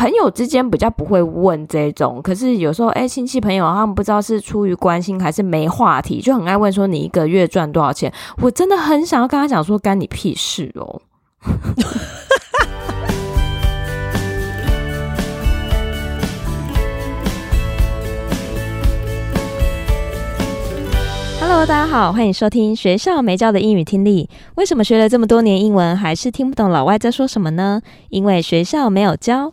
朋友之间比较不会问这种，可是有时候哎，亲戚朋友他们不知道是出于关心还是没话题，就很爱问说你一个月赚多少钱。我真的很想要跟他讲说，干你屁事哦。Hello，大家好，欢迎收听学校没教的英语听力。为什么学了这么多年英文，还是听不懂老外在说什么呢？因为学校没有教。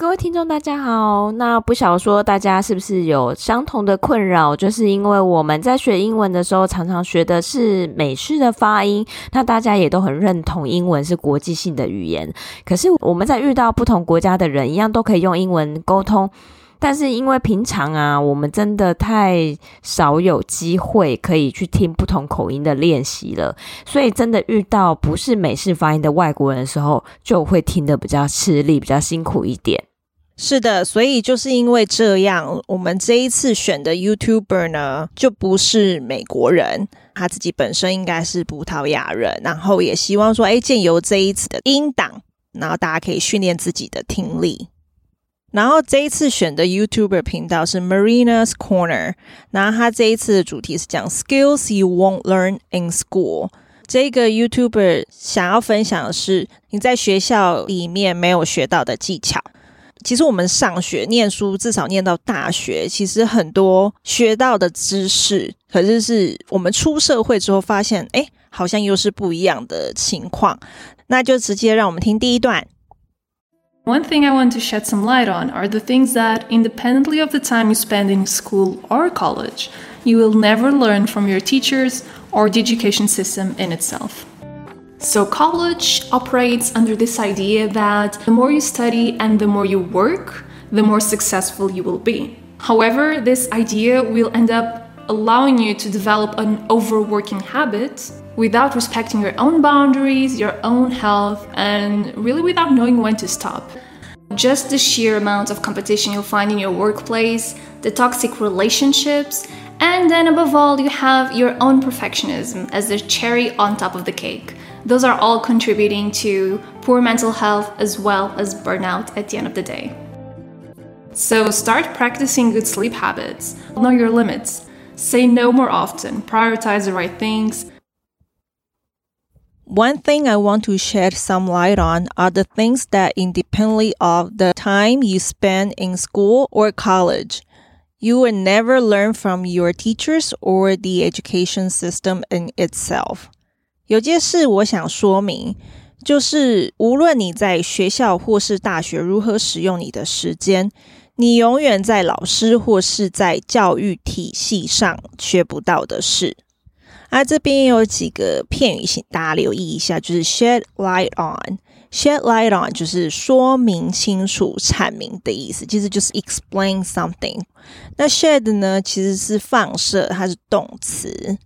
各位听众，大家好。那不晓说大家是不是有相同的困扰？就是因为我们在学英文的时候，常常学的是美式的发音。那大家也都很认同英文是国际性的语言。可是我们在遇到不同国家的人，一样都可以用英文沟通。但是因为平常啊，我们真的太少有机会可以去听不同口音的练习了，所以真的遇到不是美式发音的外国人的时候，就会听得比较吃力，比较辛苦一点。是的，所以就是因为这样，我们这一次选的 YouTuber 呢，就不是美国人，他自己本身应该是葡萄牙人，然后也希望说，哎，借由这一次的音档，然后大家可以训练自己的听力。然后这一次选的 YouTuber 频道是 Marina's Corner，然后他这一次的主题是讲 Skills you won't learn in school。这个 YouTuber 想要分享的是你在学校里面没有学到的技巧。其实我们上学念书，至少念到大学，其实很多学到的知识，可是是我们出社会之后发现，哎，好像又是不一样的情况。那就直接让我们听第一段。One thing I want to shed some light on are the things that, independently of the time you spend in school or college, you will never learn from your teachers or the education system in itself. So, college operates under this idea that the more you study and the more you work, the more successful you will be. However, this idea will end up allowing you to develop an overworking habit without respecting your own boundaries, your own health, and really without knowing when to stop. Just the sheer amount of competition you'll find in your workplace, the toxic relationships, and then above all, you have your own perfectionism as the cherry on top of the cake. Those are all contributing to poor mental health as well as burnout at the end of the day. So start practicing good sleep habits. Know your limits. Say no more often. Prioritize the right things. One thing I want to shed some light on are the things that independently of the time you spend in school or college, you will never learn from your teachers or the education system in itself. 有件事我想说明，就是无论你在学校或是大学如何使用你的时间，你永远在老师或是在教育体系上学不到的事。 啊，这边有几个片语，请大家留意一下，就是 shed light on。shed light on 就是说明清楚、阐明的意思，其实就是 explain something。那 shed 呢，其实是放射，它是动词。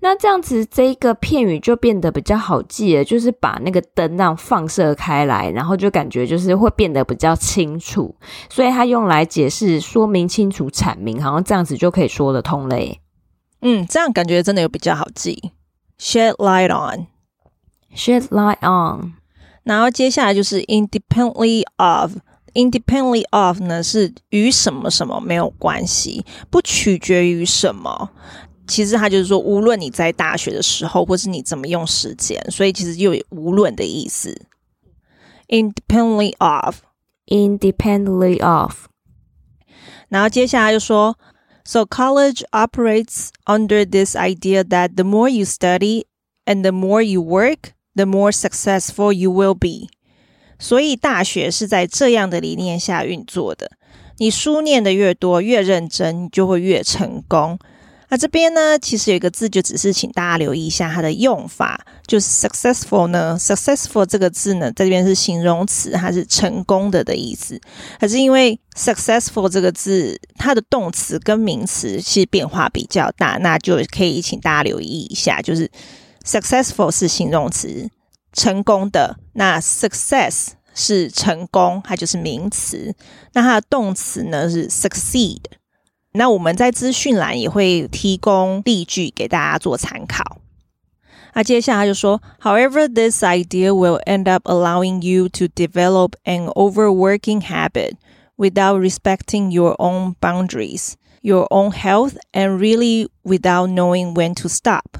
那这样子，这一个片语就变得比较好记了，就是把那个灯让放射开来，然后就感觉就是会变得比较清楚，所以它用来解释、说明清楚、阐明，好像这样子就可以说得通嘞。嗯，这样感觉真的有比较好记。Shed light on，shed light on，然后接下来就是 independently of，independently of 呢是与什么什么没有关系，不取决于什么。其实它就是说，无论你在大学的时候，或是你怎么用时间，所以其实又有无论的意思。Independently of，independently of，然后接下来就说 ，So college operates under this idea that the more you study and the more you work, the more successful you will be。所以大学是在这样的理念下运作的。你书念的越多，越认真，你就会越成功。 那这边呢，其实有一个字，就只是请大家留意一下它的用法，就是 successful 呢，successful 这个字呢，在这边是形容词，它是成功的的意思。可是因为 successful 这个字，它的动词跟名词其实变化比较大，那就可以请大家留意一下，就是 successful 是形容词，成功的。那 success 是成功，它就是名词。那它的动词呢是 succeed。那我们在资讯栏也会提供例句给大家做参考。那接下来就说，However, this idea will end up allowing you to develop an overworking habit without respecting your own boundaries, your own health, and really without knowing when to stop.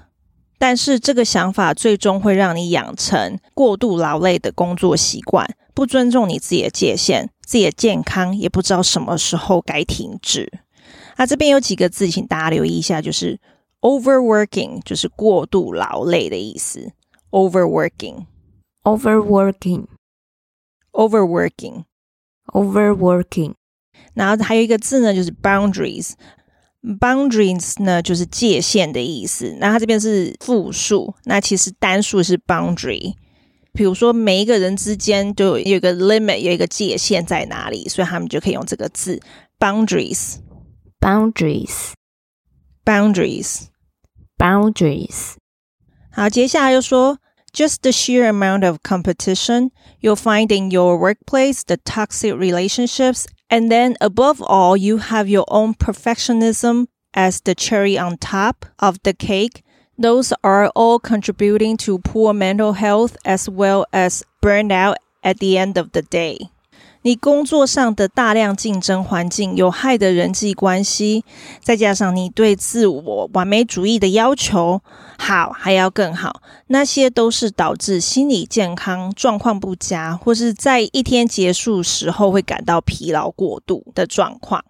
但是这个想法最终会让你养成过度劳累的工作习惯，不尊重你自己的界限，自己的健康也不知道什么时候该停止。那这边有几个字，请大家留意一下，就是 overworking，就是过度劳累的意思。overworking，overworking，overworking，overworking。然后还有一个字呢，就是 boundaries，boundaries 呢就是界限的意思。那它这边是复数，那其实单数是 boundary。比如说每一个人之间就有一个 limit，有一个界限在哪里，所以他们就可以用这个字 boundaries。Boundaries, boundaries, boundaries。好，接下来就说，just the sheer amount of competition you'll find in your workplace, the toxic relationships, and then above all, you have your own perfectionism as the cherry on top of the cake. Those are all contributing to poor mental health as well as burnout at the end of the day. 你工作上的大量竞争环境、有害的人际关系，再加上你对自我完美主义的要求，好还要更好，那些都是导致心理健康状况不佳，或是在一天结束时候会感到疲劳过度的状况。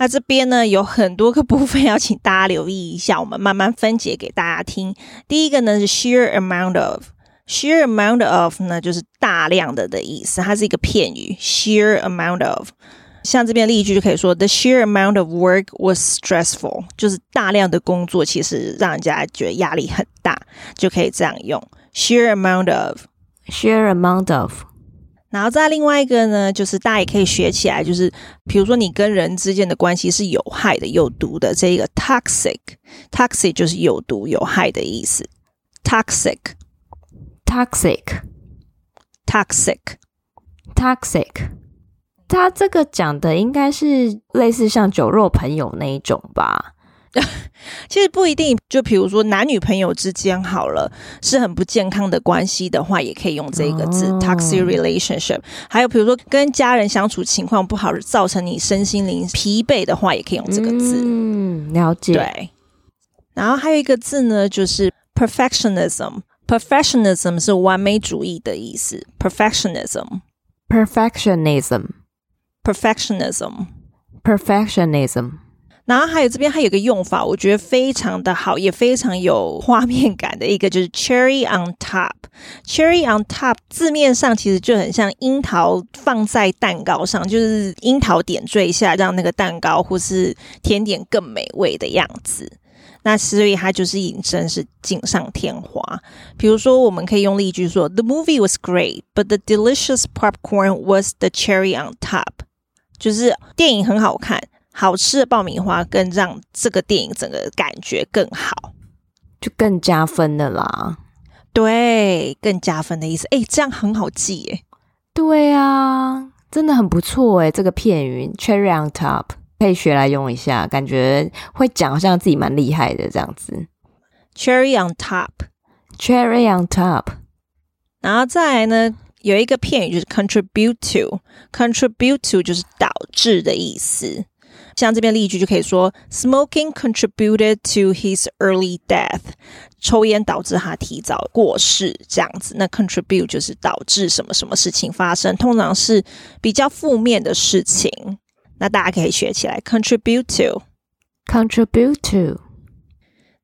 那这边呢，有很多个部分要请大家留意一下，我们慢慢分解给大家听。第一个呢是 sheer amount of。Sheer amount of 呢，就是大量的的意思，它是一个片语。Sheer amount of，像这边例句就可以说，The sheer amount of work was stressful，就是大量的工作其实让人家觉得压力很大，就可以这样用。Sheer amount of，sheer amount of。然后再另外一个呢，就是大家也可以学起来，就是比如说你跟人之间的关系是有害的、有毒的，这一个 toxic，toxic 就是有毒、有害的意思，toxic。Toxic, toxic, toxic。他这个讲的应该是类似像酒肉朋友那一种吧？其实不一定。就比如说男女朋友之间好了，是很不健康的关系的话，也可以用这个字、oh. toxic relationship。还有比如说跟家人相处情况不好，造成你身心灵疲惫的话，也可以用这个字。嗯，了解。对。然后还有一个字呢，就是 perfectionism。Perfectionism 是完美主义的意思。Perfectionism，perfectionism，perfectionism，perfectionism。然后还有这边还有个用法，我觉得非常的好，也非常有画面感的一个，就是 cherry on top。cherry on top 字面上其实就很像樱桃放在蛋糕上，就是樱桃点缀一下，让那个蛋糕或是甜点更美味的样子。那所以它就是引申是锦上添花。比如说，我们可以用例句说：“The movie was great, but the delicious popcorn was the cherry on top。”就是电影很好看，好吃的爆米花更让这个电影整个感觉更好，就更加分的啦。对，更加分的意思。诶，这样很好记诶。对啊，真的很不错诶，这个片语 “cherry on top”。可以学来用一下，感觉会讲，好像自己蛮厉害的这样子。Cherry on top，Cherry on top。然后再来呢，有一个片语就是 contribute to，contribute to 就是导致的意思。像这边例句就可以说，Smoking contributed to his early death。抽烟导致他提早过世，这样子。那 contribute 就是导致什么什么事情发生，通常是比较负面的事情。那大家可以学起来，contribute to，contribute to。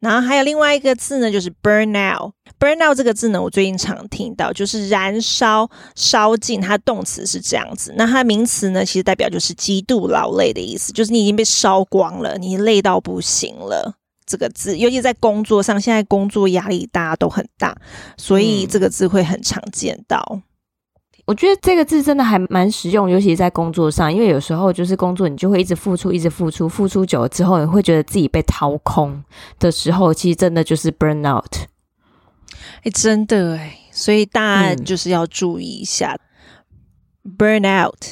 然后还有另外一个字呢，就是 burn out。burn out 这个字呢，我最近常听到，就是燃烧、烧尽。它动词是这样子，那它名词呢，其实代表就是极度劳累的意思，就是你已经被烧光了，你累到不行了。这个字，尤其在工作上，现在工作压力大家都很大，所以这个字会很常见到。我觉得这个字真的还蛮实用，尤其是在工作上，因为有时候就是工作，你就会一直付出，一直付出，付出久了之后，你会觉得自己被掏空的时候，其实真的就是 burn out。哎，真的哎，所以大家就是要注意一下，嗯 burn out,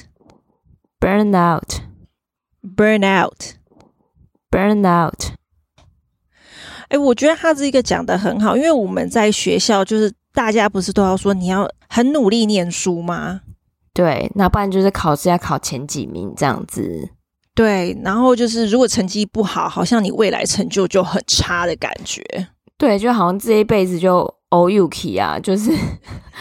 burn out, burn out, burn out。哎，我觉得他这个讲的很好，因为我们在学校，就是大家不是都要说你要很努力念书吗？对，那不然就是考试要考前几名这样子。对，然后就是如果成绩不好，好像你未来成就就很差的感觉。对，就好像这一辈子就 key 啊，就是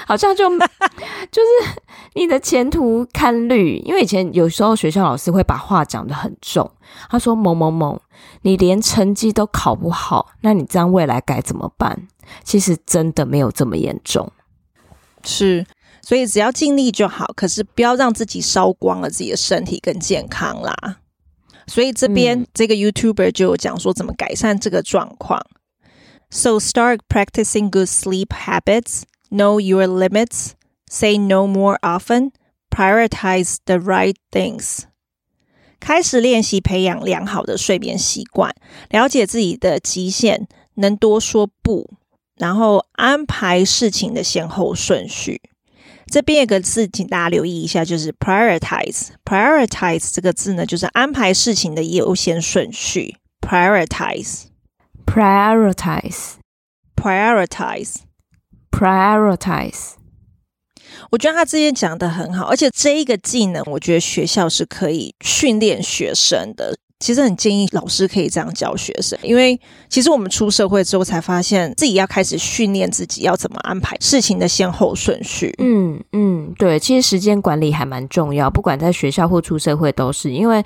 好像就 就是你的前途堪虑。因为以前有时候学校老师会把话讲得很重，他说某某某。你连成绩都考不好，那你这样未来该怎么办？其实真的没有这么严重，是，所以只要尽力就好，可是不要让自己烧光了自己的身体跟健康啦。所以这边、嗯、这个 YouTuber 就有讲说怎么改善这个状况。So start practicing good sleep habits, know your limits, say no more often, prioritize the right things. 开始练习培养良好的睡眠习惯，了解自己的极限，能多说不，然后安排事情的先后顺序。这边有个字，请大家留意一下，就是 prioritize。prioritize 这个字呢，就是安排事情的优先顺序。 prioritize，prioritize，prioritize。我觉得他之前讲的很好，而且这一个技能，我觉得学校是可以训练学生的。其实很建议老师可以这样教学生，因为其实我们出社会之后才发现自己要开始训练自己要怎么安排事情的先后顺序。嗯嗯，对，其实时间管理还蛮重要，不管在学校或出社会都是，因为。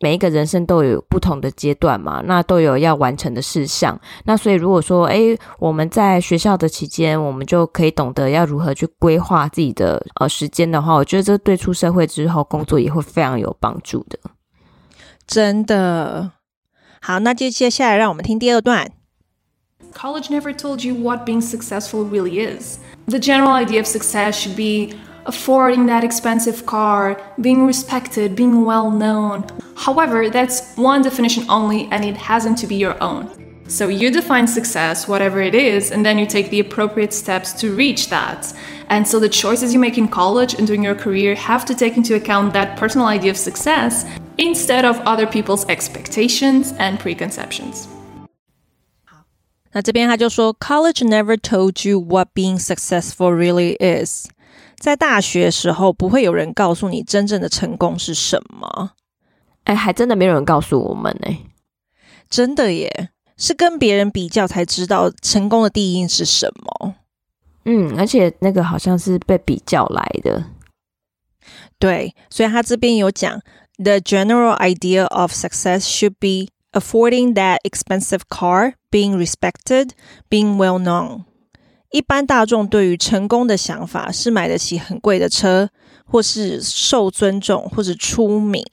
每一个人生都有不同的阶段嘛，那都有要完成的事项。那所以如果说，哎，我们在学校的期间，我们就可以懂得要如何去规划自己的呃时间的话，我觉得这对出社会之后工作也会非常有帮助的。真的。好，那就接下来让我们听第二段。College never told you what being successful really is. The general idea of success should be affording that expensive car, being respected, being well known. However, that's one definition only, and it hasn't to be your own. So you define success, whatever it is, and then you take the appropriate steps to reach that. And so the choices you make in college and during your career have to take into account that personal idea of success instead of other people's expectations and preconceptions. 那这边他就说，College never told you what being successful really is。在大学时候，不会有人告诉你真正的成功是什么。 哎，还真的没有人告诉我们呢。真的耶，是跟别人比较才知道成功的定义是什么。嗯，而且那个好像是被比较来的。对，所以他这边有讲，The general idea of success should be affording that expensive car, being respected, being well known. 一般大众对于成功的想法是买得起很贵的车，或是受尊重，或是出名。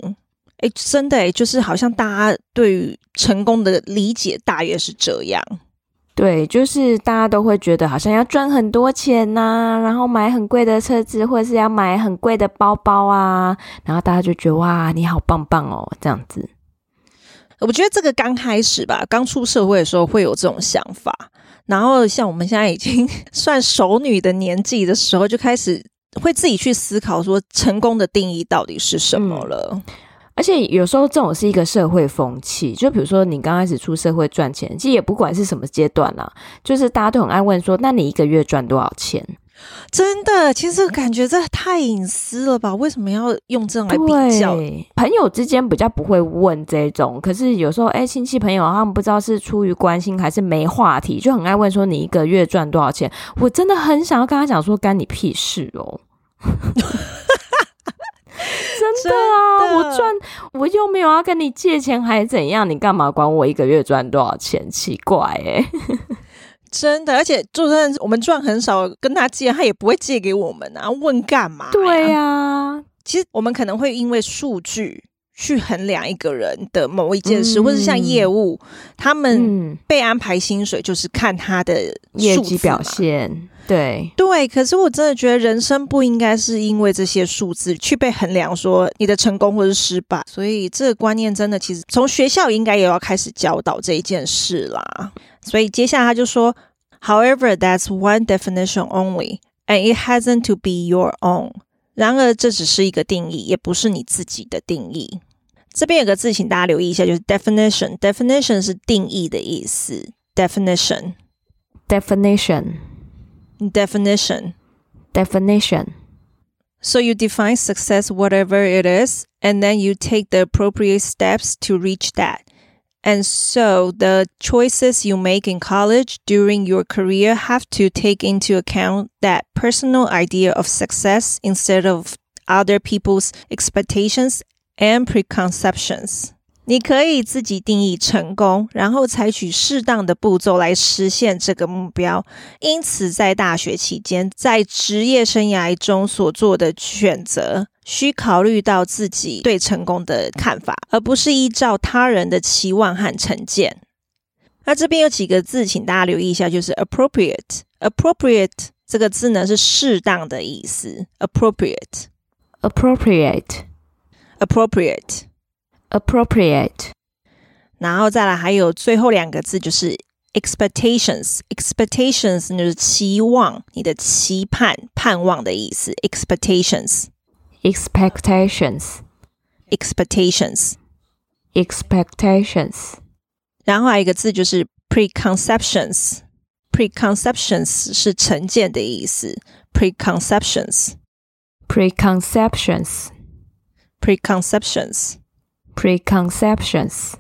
诶，真的哎，就是好像大家对于成功的理解大约是这样。对，就是大家都会觉得好像要赚很多钱呐、啊，然后买很贵的车子，或者是要买很贵的包包啊，然后大家就觉得哇，你好棒棒哦，这样子。我觉得这个刚开始吧，刚出社会的时候会有这种想法。然后像我们现在已经 算熟女的年纪的时候，就开始会自己去思考说成功的定义到底是什么了。嗯，而且有时候这种是一个社会风气，就比如说你刚开始出社会赚钱，其实也不管是什么阶段啦，就是大家都很爱问说，那你一个月赚多少钱？真的，其实感觉这太隐私了吧？为什么要用这种来比较？朋友之间比较不会问这种，可是有时候，哎，亲戚朋友他们不知道是出于关心还是没话题，就很爱问说你一个月赚多少钱？我真的很想要跟他讲说，干你屁事哦！真的啊，的我赚我又没有要跟你借钱，还是怎样？你干嘛管我一个月赚多少钱？奇怪哎。真的，而且就算我们赚很少，跟他借，他也不会借给我们啊！问干嘛？对呀、啊，其实我们可能会因为数据去衡量一个人的某一件事，嗯、或者像业务，他们被安排薪水就是看他的业绩表现。对对，可是我真的觉得人生不应该是因为这些数字去被衡量，说你的成功或是失败。所以这个观念真的，其实从学校应该也要开始教导这一件事啦。所以接下来他就说，However, that's one definition only, and it hasn't to be your own。然而，这只是一个定义，也不是你自己的定义。这边有个字，请大家留意一下，就是 definition。definition 是定义的意思。definition。definition。definition。definition。So you define success, whatever it is, and then you take the appropriate steps to reach that. And so the choices you make in college during your career have to take into account that personal idea of success instead of other people's expectations and preconceptions. 你可以自己定义成功，然后采取适当的步骤来实现这个目标。因此，在大学期间，在职业生涯中所做的选择，需考虑到自己对成功的看法，而不是依照他人的期望和成见。那这边有几个字，请大家留意一下，就是 appropriate。appropriate 这个字呢，是适当的意思。appropriate，appropriate，appropriate。然后再来还有最后两个字就是 expectations，expectations 就是期望，你的期盼、盼望的意思。expectations，expectations，expectations。然后还有一个字就是 preconceptions，preconceptions 是成见的意思。preconceptions，preconceptions，preconceptions。Preconceptions， preconceptions, preconceptions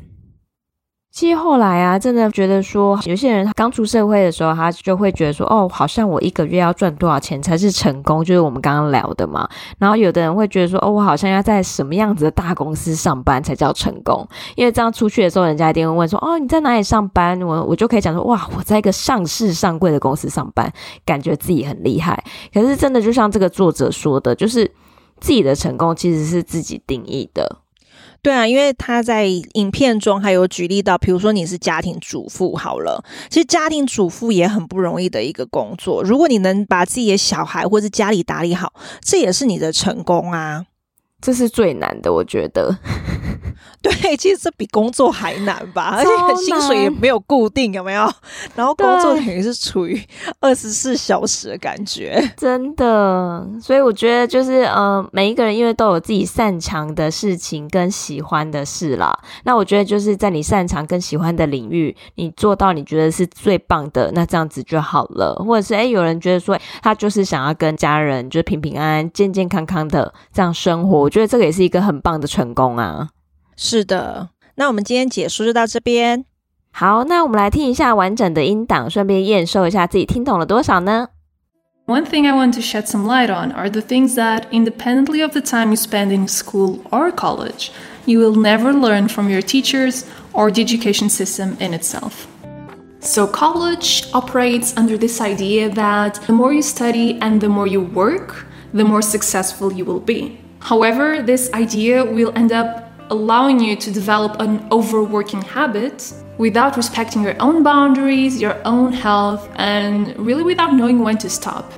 其实后来啊，真的觉得说，有些人刚出社会的时候，他就会觉得说，哦，好像我一个月要赚多少钱才是成功，就是我们刚刚聊的嘛。然后有的人会觉得说，哦，我好像要在什么样子的大公司上班才叫成功，因为这样出去的时候，人家一定会问说，哦，你在哪里上班？我我就可以讲说，哇，我在一个上市上柜的公司上班，感觉自己很厉害。可是真的就像这个作者说的，就是自己的成功其实是自己定义的。对啊，因为他在影片中还有举例到，比如说你是家庭主妇好了，其实家庭主妇也很不容易的一个工作。如果你能把自己的小孩或者家里打理好，这也是你的成功啊。这是最难的，我觉得。对，其实这比工作还难吧，而且薪水也没有固定，有没有？然后工作等于是处于二十四小时的感觉，真的。所以我觉得就是呃，每一个人因为都有自己擅长的事情跟喜欢的事啦。那我觉得就是在你擅长跟喜欢的领域，你做到你觉得是最棒的，那这样子就好了。或者是诶，有人觉得说他就是想要跟家人就是平平安安、健健康康的这样生活。我觉得这个也是一个很棒的成功啊！是的，那我们今天解说就到这边。好，那我们来听一下完整的音档，顺便验收一下自己听懂了多少呢？One thing I want to shed some light on are the things that, independently of the time you spend in school or college, you will never learn from your teachers or the education system in itself. So, college operates under this idea that the more you study and the more you work, the more successful you will be. However, this idea will end up allowing you to develop an overworking habit without respecting your own boundaries, your own health, and really without knowing when to stop.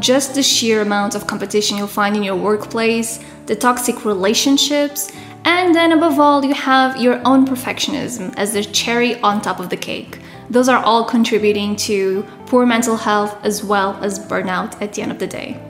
Just the sheer amount of competition you'll find in your workplace, the toxic relationships, and then above all, you have your own perfectionism as the cherry on top of the cake. Those are all contributing to poor mental health as well as burnout at the end of the day.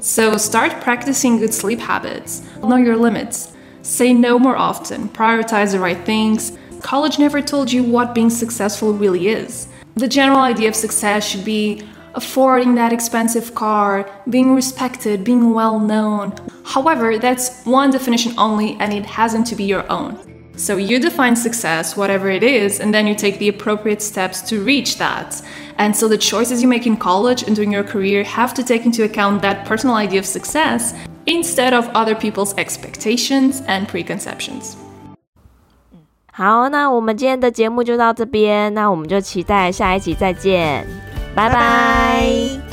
So start practicing good sleep habits. Know your limits. Say no more often. Prioritize the right things. College never told you what being successful really is. The general idea of success should be affording that expensive car, being respected, being well known. However, that's one definition only and it hasn't to be your own. So you define success, whatever it is, and then you take the appropriate steps to reach that. And so the choices you make in college and during your career have to take into account that personal idea of success instead of other people's expectations and preconceptions. 好，那我们今天的节目就到这边，那我们就期待下一集再见，拜拜。